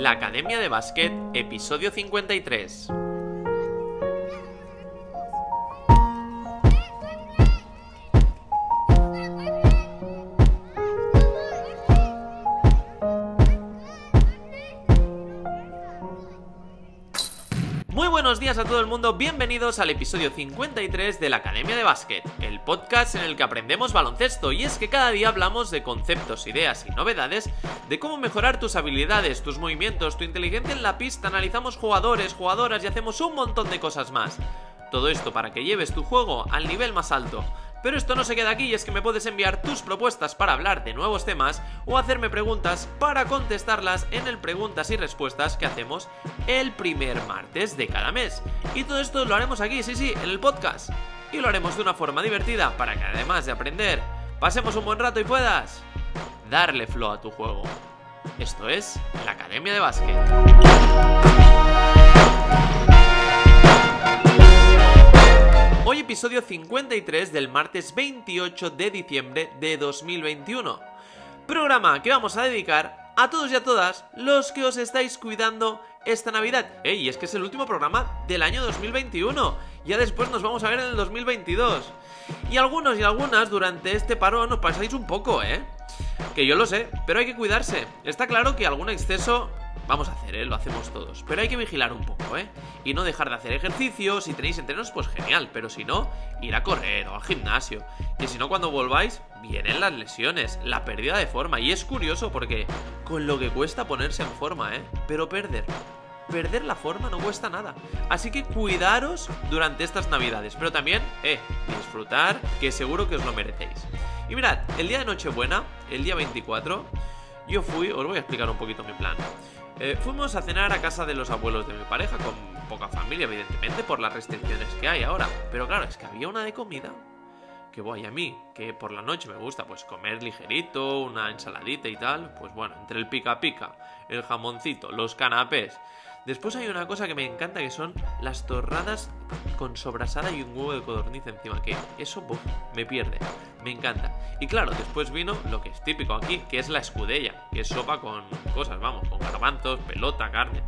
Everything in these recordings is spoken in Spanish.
La Academia de Básquet, episodio 53. A todo el mundo, bienvenidos al episodio 53 de la Academia de Básquet, el podcast en el que aprendemos baloncesto y es que cada día hablamos de conceptos, ideas y novedades, de cómo mejorar tus habilidades, tus movimientos, tu inteligencia en la pista, analizamos jugadores, jugadoras y hacemos un montón de cosas más. Todo esto para que lleves tu juego al nivel más alto. Pero esto no se queda aquí y es que me puedes enviar tus propuestas para hablar de nuevos temas o hacerme preguntas para contestarlas en el preguntas y respuestas que hacemos el primer martes de cada mes. Y todo esto lo haremos aquí, sí, sí, en el podcast. Y lo haremos de una forma divertida para que además de aprender, pasemos un buen rato y puedas darle flow a tu juego. Esto es la Academia de Básquet. Episodio 53 del martes 28 de diciembre de 2021. Programa que vamos a dedicar a todos y a todas los que os estáis cuidando esta Navidad. Ey, es que es el último programa del año 2021. Ya después nos vamos a ver en el 2022. Y algunos y algunas durante este parón os pasáis un poco, ¿eh? Que yo lo sé, pero hay que cuidarse. Está claro que algún exceso vamos a hacer, ¿eh? Lo hacemos todos. Pero hay que vigilar un poco, ¿eh? Y no dejar de hacer ejercicio. Si tenéis entrenos, pues genial. Pero si no, ir a correr o al gimnasio. Y si no, cuando volváis, vienen las lesiones, la pérdida de forma. Y es curioso porque con lo que cuesta ponerse en forma, ¿eh? Pero perder. Perder la forma no cuesta nada. Así que cuidaros durante estas navidades. Pero también, eh, disfrutar, que seguro que os lo merecéis. Y mirad, el día de Nochebuena, el día 24, yo fui, os voy a explicar un poquito mi plan. Eh, fuimos a cenar a casa de los abuelos de mi pareja, con poca familia, evidentemente, por las restricciones que hay ahora. Pero claro, es que había una de comida que voy a mí, que por la noche me gusta pues comer ligerito, una ensaladita y tal, pues bueno, entre el pica pica, el jamoncito, los canapés. Después hay una cosa que me encanta que son las torradas con sobrasada y un huevo de codorniz encima, que eso me pierde, me encanta. Y claro, después vino lo que es típico aquí, que es la escudella, que es sopa con cosas, vamos, con garbanzos, pelota, carne.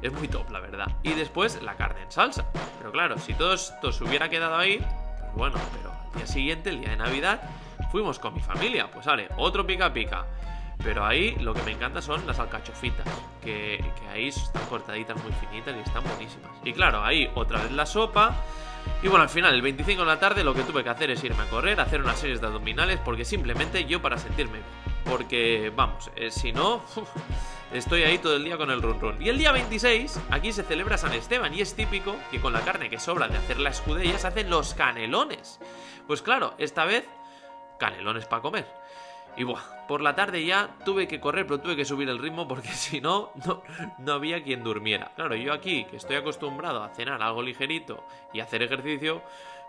Es muy top, la verdad. Y después la carne en salsa. Pero claro, si todo esto se hubiera quedado ahí, pues bueno, pero al día siguiente, el día de Navidad, fuimos con mi familia. Pues sale, otro pica pica. Pero ahí lo que me encanta son las alcachofitas, que, que, ahí están cortaditas muy finitas y están buenísimas. Y claro, ahí otra vez la sopa. Y bueno, al final, el 25 de la tarde, lo que tuve que hacer es irme a correr, hacer unas series de abdominales, porque simplemente yo para sentirme. Porque, vamos, eh, si no, estoy ahí todo el día con el run run. Y el día 26, aquí se celebra San Esteban y es típico que con la carne que sobra de hacer la escudella se hacen los canelones. Pues claro, esta vez, canelones para comer. Y buah, por la tarde ya tuve que correr, pero tuve que subir el ritmo porque si no, no, no había quien durmiera. Claro, yo aquí, que estoy acostumbrado a cenar algo ligerito y hacer ejercicio,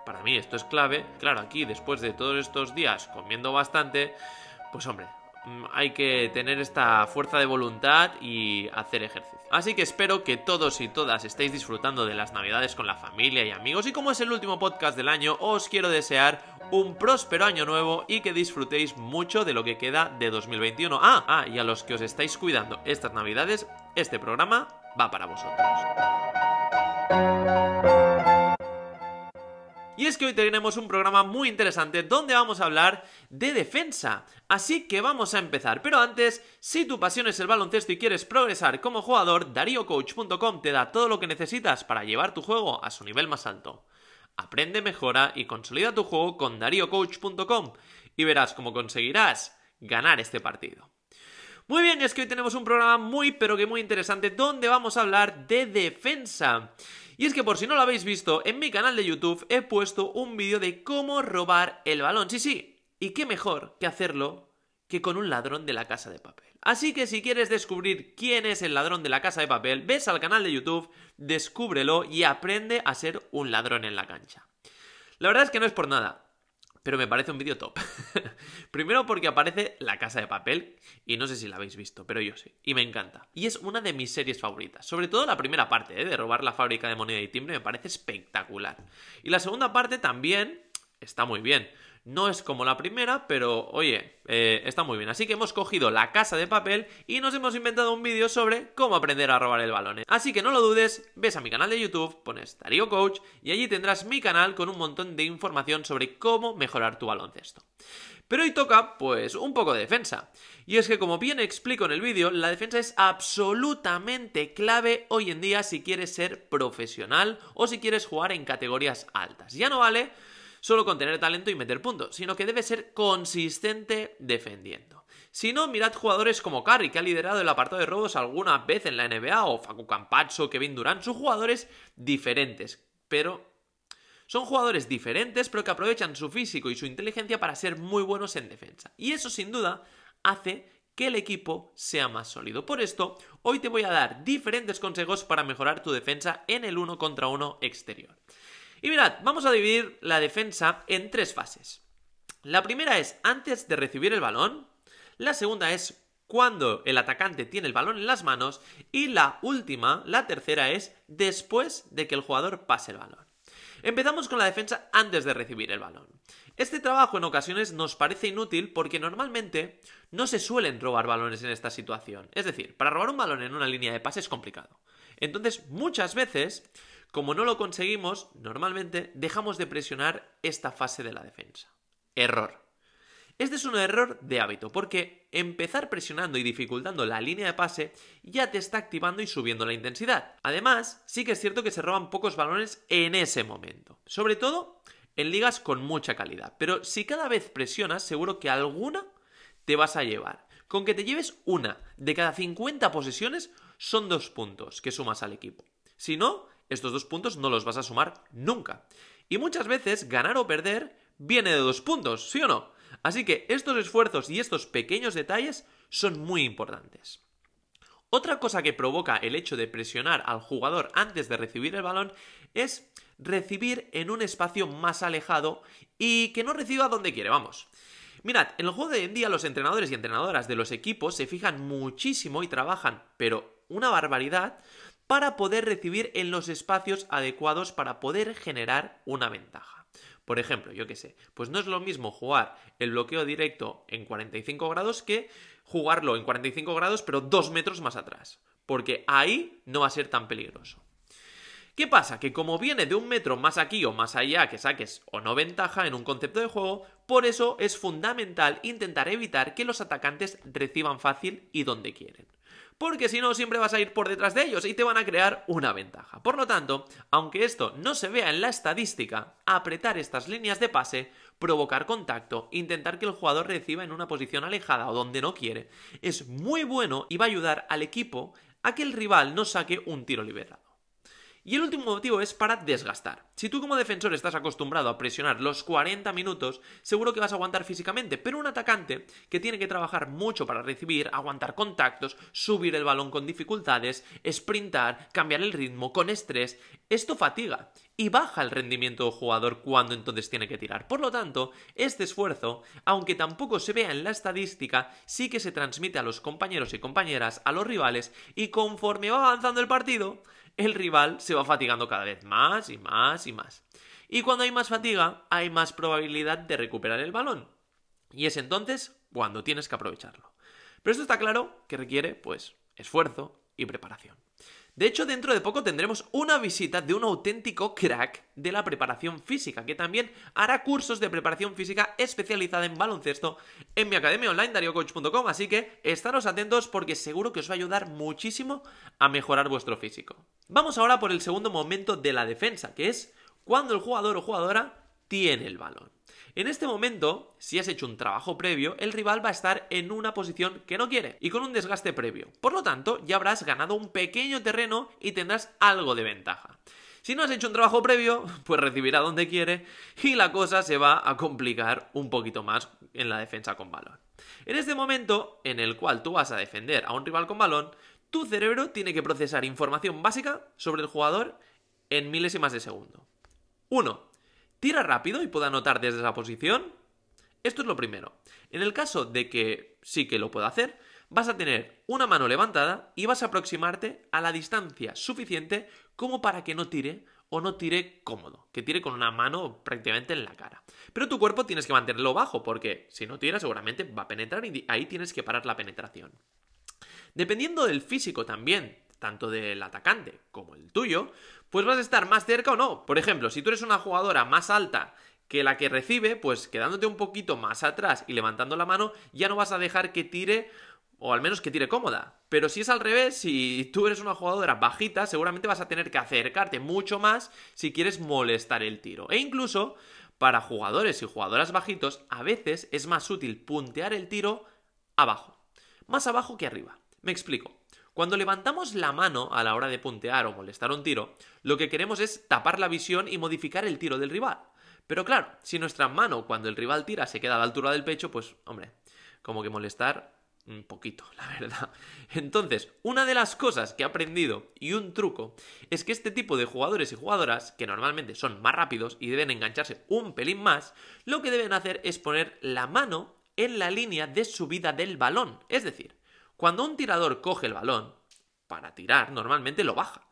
para mí esto es clave. Claro, aquí, después de todos estos días comiendo bastante, pues hombre, hay que tener esta fuerza de voluntad y hacer ejercicio. Así que espero que todos y todas estéis disfrutando de las navidades con la familia y amigos y como es el último podcast del año, os quiero desear un próspero año nuevo y que disfrutéis mucho de lo que queda de 2021. Ah, ah, y a los que os estáis cuidando estas navidades, este programa va para vosotros. Y es que hoy tenemos un programa muy interesante donde vamos a hablar de defensa. Así que vamos a empezar. Pero antes, si tu pasión es el baloncesto y quieres progresar como jugador, DarioCoach.com te da todo lo que necesitas para llevar tu juego a su nivel más alto. Aprende, mejora y consolida tu juego con DarioCoach.com y verás cómo conseguirás ganar este partido. Muy bien, y es que hoy tenemos un programa muy pero que muy interesante donde vamos a hablar de defensa. Y es que por si no lo habéis visto, en mi canal de YouTube he puesto un vídeo de cómo robar el balón. Sí, sí, y qué mejor que hacerlo que con un ladrón de la casa de papel. Así que si quieres descubrir quién es el ladrón de la casa de papel, ves al canal de YouTube, descúbrelo y aprende a ser un ladrón en la cancha. La verdad es que no es por nada, pero me parece un vídeo top. Primero porque aparece La Casa de Papel, y no sé si la habéis visto, pero yo sí, y me encanta. Y es una de mis series favoritas, sobre todo la primera parte, ¿eh? de robar la fábrica de moneda y timbre, me parece espectacular. Y la segunda parte también está muy bien. No es como la primera, pero oye, eh, está muy bien. Así que hemos cogido la casa de papel y nos hemos inventado un vídeo sobre cómo aprender a robar el balón. Así que no lo dudes, ves a mi canal de YouTube, pones Darío Coach y allí tendrás mi canal con un montón de información sobre cómo mejorar tu baloncesto. Pero hoy toca, pues, un poco de defensa. Y es que, como bien explico en el vídeo, la defensa es absolutamente clave hoy en día si quieres ser profesional o si quieres jugar en categorías altas. Ya no vale solo con tener talento y meter puntos, sino que debe ser consistente defendiendo. Si no, mirad jugadores como Curry, que ha liderado el apartado de robos alguna vez en la NBA, o Facu Campazzo, Kevin Durant, son jugadores diferentes, pero son jugadores diferentes, pero que aprovechan su físico y su inteligencia para ser muy buenos en defensa. Y eso, sin duda, hace que el equipo sea más sólido. Por esto, hoy te voy a dar diferentes consejos para mejorar tu defensa en el uno contra uno exterior. Y mirad, vamos a dividir la defensa en tres fases. La primera es antes de recibir el balón, la segunda es cuando el atacante tiene el balón en las manos y la última, la tercera es después de que el jugador pase el balón. Empezamos con la defensa antes de recibir el balón. Este trabajo en ocasiones nos parece inútil porque normalmente no se suelen robar balones en esta situación. Es decir, para robar un balón en una línea de pase es complicado. Entonces, muchas veces como no lo conseguimos, normalmente dejamos de presionar esta fase de la defensa. Error. Este es un error de hábito, porque empezar presionando y dificultando la línea de pase ya te está activando y subiendo la intensidad. Además, sí que es cierto que se roban pocos balones en ese momento, sobre todo en ligas con mucha calidad. Pero si cada vez presionas, seguro que alguna te vas a llevar. Con que te lleves una de cada 50 posesiones son dos puntos que sumas al equipo. Si no, estos dos puntos no los vas a sumar nunca. Y muchas veces ganar o perder viene de dos puntos, ¿sí o no? Así que estos esfuerzos y estos pequeños detalles son muy importantes. Otra cosa que provoca el hecho de presionar al jugador antes de recibir el balón es recibir en un espacio más alejado y que no reciba donde quiere, vamos. Mirad, en el juego de hoy en día los entrenadores y entrenadoras de los equipos se fijan muchísimo y trabajan, pero una barbaridad, para poder recibir en los espacios adecuados para poder generar una ventaja. Por ejemplo, yo qué sé, pues no es lo mismo jugar el bloqueo directo en 45 grados que jugarlo en 45 grados pero dos metros más atrás, porque ahí no va a ser tan peligroso. ¿Qué pasa? Que como viene de un metro más aquí o más allá que saques o no ventaja en un concepto de juego, por eso es fundamental intentar evitar que los atacantes reciban fácil y donde quieren porque si no siempre vas a ir por detrás de ellos y te van a crear una ventaja. Por lo tanto, aunque esto no se vea en la estadística, apretar estas líneas de pase, provocar contacto, intentar que el jugador reciba en una posición alejada o donde no quiere, es muy bueno y va a ayudar al equipo a que el rival no saque un tiro liberado. Y el último motivo es para desgastar. Si tú como defensor estás acostumbrado a presionar los 40 minutos, seguro que vas a aguantar físicamente, pero un atacante que tiene que trabajar mucho para recibir, aguantar contactos, subir el balón con dificultades, sprintar, cambiar el ritmo con estrés, esto fatiga y baja el rendimiento del jugador cuando entonces tiene que tirar. Por lo tanto, este esfuerzo, aunque tampoco se vea en la estadística, sí que se transmite a los compañeros y compañeras, a los rivales, y conforme va avanzando el partido, el rival se va fatigando cada vez más y más y más. Y cuando hay más fatiga, hay más probabilidad de recuperar el balón. Y es entonces cuando tienes que aprovecharlo. Pero esto está claro que requiere, pues, esfuerzo y preparación. De hecho, dentro de poco tendremos una visita de un auténtico crack de la preparación física, que también hará cursos de preparación física especializada en baloncesto en mi academia online, dariocoach.com, así que estaros atentos porque seguro que os va a ayudar muchísimo a mejorar vuestro físico. Vamos ahora por el segundo momento de la defensa, que es cuando el jugador o jugadora tiene el balón. En este momento, si has hecho un trabajo previo, el rival va a estar en una posición que no quiere y con un desgaste previo. Por lo tanto, ya habrás ganado un pequeño terreno y tendrás algo de ventaja. Si no has hecho un trabajo previo, pues recibirá donde quiere y la cosa se va a complicar un poquito más en la defensa con balón. En este momento en el cual tú vas a defender a un rival con balón, tu cerebro tiene que procesar información básica sobre el jugador en milésimas de segundo. 1 tira rápido y pueda anotar desde esa posición? Esto es lo primero. En el caso de que sí que lo pueda hacer, vas a tener una mano levantada y vas a aproximarte a la distancia suficiente como para que no tire o no tire cómodo, que tire con una mano prácticamente en la cara. Pero tu cuerpo tienes que mantenerlo bajo porque si no tira seguramente va a penetrar y ahí tienes que parar la penetración. Dependiendo del físico también, tanto del atacante como el tuyo, pues vas a estar más cerca o no. Por ejemplo, si tú eres una jugadora más alta que la que recibe, pues quedándote un poquito más atrás y levantando la mano, ya no vas a dejar que tire o al menos que tire cómoda. Pero si es al revés, si tú eres una jugadora bajita, seguramente vas a tener que acercarte mucho más si quieres molestar el tiro. E incluso para jugadores y jugadoras bajitos, a veces es más útil puntear el tiro abajo. Más abajo que arriba. Me explico. Cuando levantamos la mano a la hora de puntear o molestar un tiro, lo que queremos es tapar la visión y modificar el tiro del rival. Pero claro, si nuestra mano cuando el rival tira se queda a la altura del pecho, pues hombre, como que molestar un poquito, la verdad. Entonces, una de las cosas que he aprendido y un truco es que este tipo de jugadores y jugadoras, que normalmente son más rápidos y deben engancharse un pelín más, lo que deben hacer es poner la mano en la línea de subida del balón. Es decir, cuando un tirador coge el balón para tirar, normalmente lo baja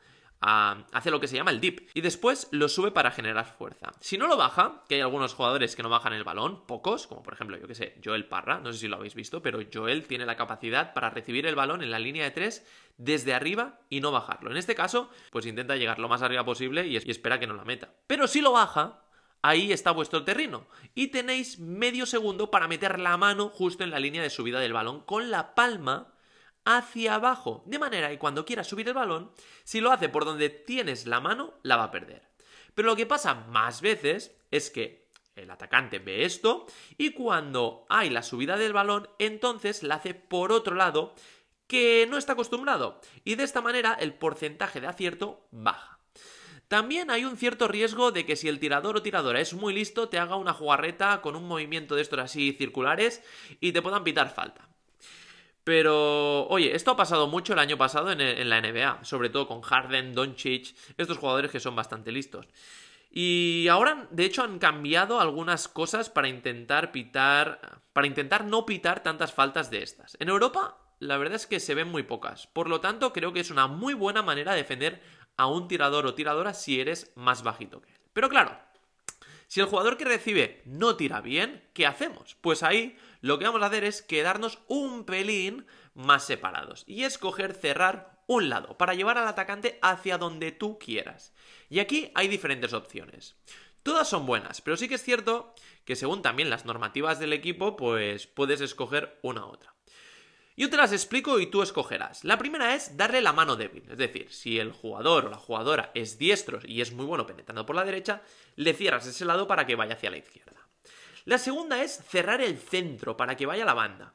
hace lo que se llama el dip y después lo sube para generar fuerza. Si no lo baja, que hay algunos jugadores que no bajan el balón, pocos, como por ejemplo, yo que sé, Joel Parra, no sé si lo habéis visto, pero Joel tiene la capacidad para recibir el balón en la línea de 3 desde arriba y no bajarlo. En este caso, pues intenta llegar lo más arriba posible y, y espera que no la meta. Pero si lo baja, ahí está vuestro terreno. Y tenéis medio segundo para meter la mano justo en la línea de subida del balón con la palma hacia abajo, de manera que cuando quiera subir el balón, si lo hace por donde tienes la mano, la va a perder. Pero lo que pasa más veces es que el atacante ve esto y cuando hay la subida del balón, entonces la hace por otro lado que no está acostumbrado y de esta manera el porcentaje de acierto baja. También hay un cierto riesgo de que si el tirador o tiradora es muy listo, te haga una jugarreta con un movimiento de estos así circulares y te puedan pitar falta. Pero, oye, esto ha pasado mucho el año pasado en, la NBA, sobre todo con Harden, Doncic, estos jugadores que son bastante listos. Y ahora, de hecho, han cambiado algunas cosas para intentar pitar, para intentar no pitar tantas faltas de estas. En Europa, la verdad es que se ven muy pocas. Por lo tanto, creo que es una muy buena manera de defender a un tirador o tiradora si eres más bajito que él. Pero claro, si el jugador que recibe no tira bien, ¿qué hacemos? Pues ahí lo que vamos a hacer es quedarnos un pelín más separados y escoger cerrar un lado para llevar al atacante hacia donde tú quieras. Y aquí hay diferentes opciones. Todas son buenas, pero sí que es cierto que según también las normativas del equipo, pues puedes escoger una u otra. Yo te las explico y tú escogerás. La primera es darle la mano débil, es decir, si el jugador o la jugadora es diestro y es muy bueno penetrando por la derecha, le cierras ese lado para que vaya hacia la izquierda. La segunda es cerrar el centro para que vaya la banda.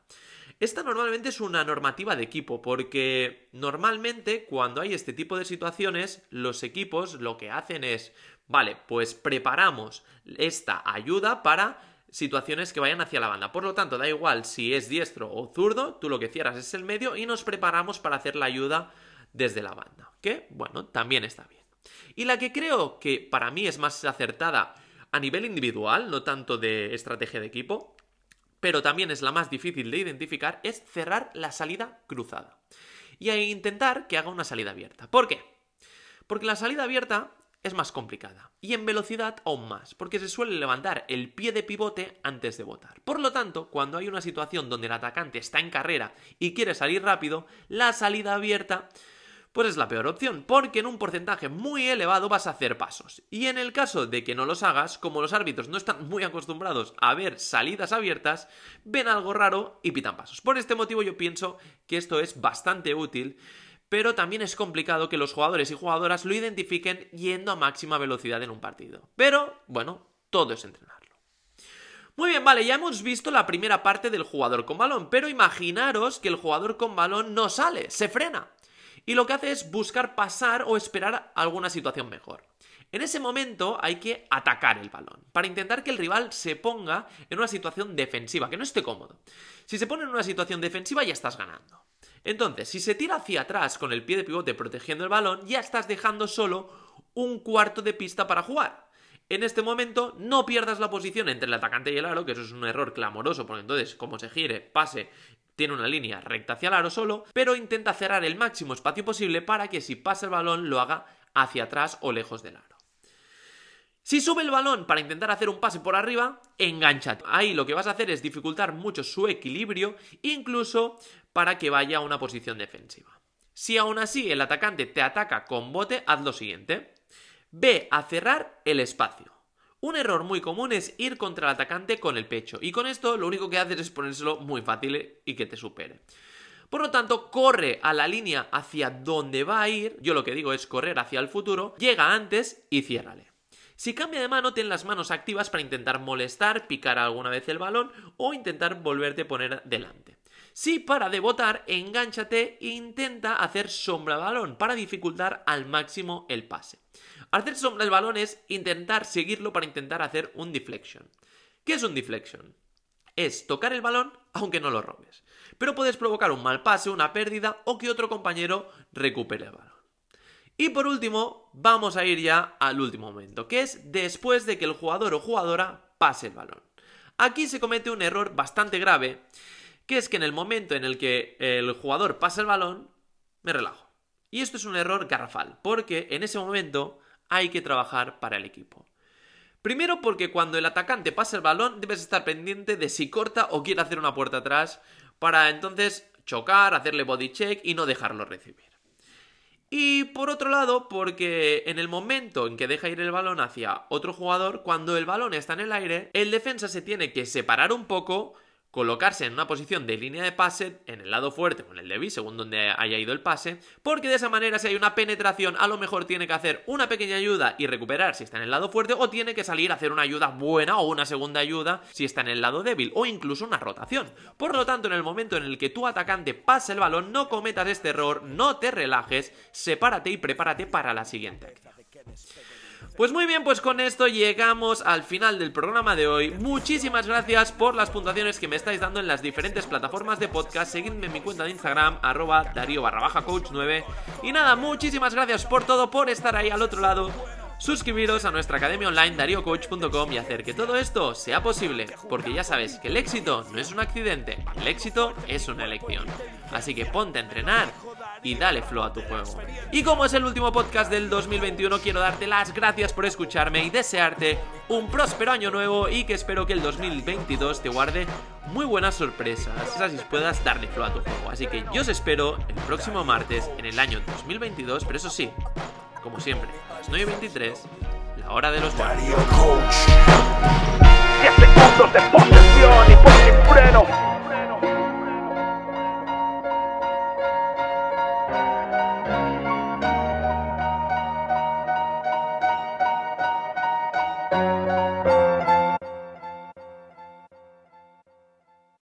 Esta normalmente es una normativa de equipo, porque normalmente cuando hay este tipo de situaciones, los equipos lo que hacen es, vale, pues preparamos esta ayuda para situaciones que vayan hacia la banda. Por lo tanto, da igual si es diestro o zurdo, tú lo que cierras es el medio y nos preparamos para hacer la ayuda desde la banda. Que, bueno, también está bien. Y la que creo que para mí es más acertada a nivel individual, no tanto de estrategia de equipo, pero también es la más difícil de identificar, es cerrar la salida cruzada. Y intentar que haga una salida abierta. ¿Por qué? Porque la salida abierta es más complicada. Y en velocidad aún más, porque se suele levantar el pie de pivote antes de botar. Por lo tanto, cuando hay una situación donde el atacante está en carrera y quiere salir rápido, la salida abierta pues es la peor opción, porque en un porcentaje muy elevado vas a hacer pasos. Y en el caso de que no los hagas, como los árbitros no están muy acostumbrados a ver salidas abiertas, ven algo raro y pitan pasos. Por este motivo yo pienso que esto es bastante útil pero también es complicado que los jugadores y jugadoras lo identifiquen yendo a máxima velocidad en un partido. Pero, bueno, todo es entrenarlo. Muy bien, vale, ya hemos visto la primera parte del jugador con balón, pero imaginaros que el jugador con balón no sale, se frena y lo que hace es buscar pasar o esperar alguna situación mejor. En ese momento hay que atacar el balón, para intentar que el rival se ponga en una situación defensiva, que no esté cómodo. Si se pone en una situación defensiva ya estás ganando. Entonces, si se tira hacia atrás con el pie de pivote protegiendo el balón, ya estás dejando solo un cuarto de pista para jugar. En este momento no pierdas la posición entre el atacante y el aro, que eso es un error clamoroso, porque entonces como se gire, pase tiene una línea recta hacia el aro solo, pero intenta cerrar el máximo espacio posible para que si pasa el balón lo haga hacia atrás o lejos del aro. Si sube el balón para intentar hacer un pase por arriba, engancha. Ahí lo que vas a hacer es dificultar mucho su equilibrio, incluso para que vaya a una posición defensiva. Si aún así el atacante te ataca con bote, haz lo siguiente. Ve a cerrar el espacio. Un error muy común es ir contra el atacante con el pecho, y con esto lo único que haces es ponérselo muy fácil y que te supere. Por lo tanto, corre a la línea hacia donde va a ir, yo lo que digo es correr hacia el futuro, llega antes y ciérrale. Si cambia de mano, ten las manos activas para intentar molestar, picar alguna vez el balón o intentar volverte a poner delante. Si para de botar, engánchate e intenta hacer sombra al balón para dificultar al máximo el pase. Hacer sombra al balón es intentar seguirlo para intentar hacer un deflection. ¿Qué es un deflection? Es tocar el balón aunque no lo robes. Pero puedes provocar un mal pase, una pérdida o que otro compañero recupere el balón. Y por último, vamos a ir ya al último momento, que es después de que el jugador o jugadora pase el balón. Aquí se comete un error bastante grave, que es que en el momento en el que el jugador pasa el balón, me relajo. Y esto es un error garrafal, porque en ese momento hay que trabajar para el equipo. Primero porque cuando el atacante pasa el balón debes estar pendiente de si corta o quiere hacer una puerta atrás para entonces chocar, hacerle body check y no dejarlo recibir. Y por otro lado, porque en el momento en que deja ir el balón hacia otro jugador, cuando el balón está en el aire, el defensa se tiene que separar un poco colocarse en una posición de línea de pase en el lado fuerte o en el débil, según donde haya ido el pase, porque de esa manera si hay una penetración a lo mejor tiene que hacer una pequeña ayuda y recuperar si está en el lado fuerte o tiene que salir a hacer una ayuda buena o una segunda ayuda si está en el lado débil o incluso una rotación. Por lo tanto, en el momento en el que tu atacante pase el balón, no cometas este error, no te relajes, sepárate y prepárate para la siguiente acción. Pues muy bien, pues con esto llegamos al final del programa de hoy. Muchísimas gracias por las puntuaciones que me estáis dando en las diferentes plataformas de podcast. Seguidme en mi cuenta de Instagram, arroba darío barra baja coach 9. Y nada, muchísimas gracias por todo, por estar ahí al otro lado. Suscribiros a nuestra academia online dariocoach.com y hacer que todo esto sea posible, porque ya sabes que el éxito no es un accidente, el éxito es una elección. Así que ponte a entrenar y dale flow a tu juego. Y como es el último podcast del 2021, quiero darte las gracias por escucharme y desearte un próspero año nuevo y que espero que el 2022 te guarde muy buenas sorpresas, así puedas darle flow a tu juego. Así que yo os espero el próximo martes en el año 2022, pero eso sí, como siempre, a las 9.23, la hora de los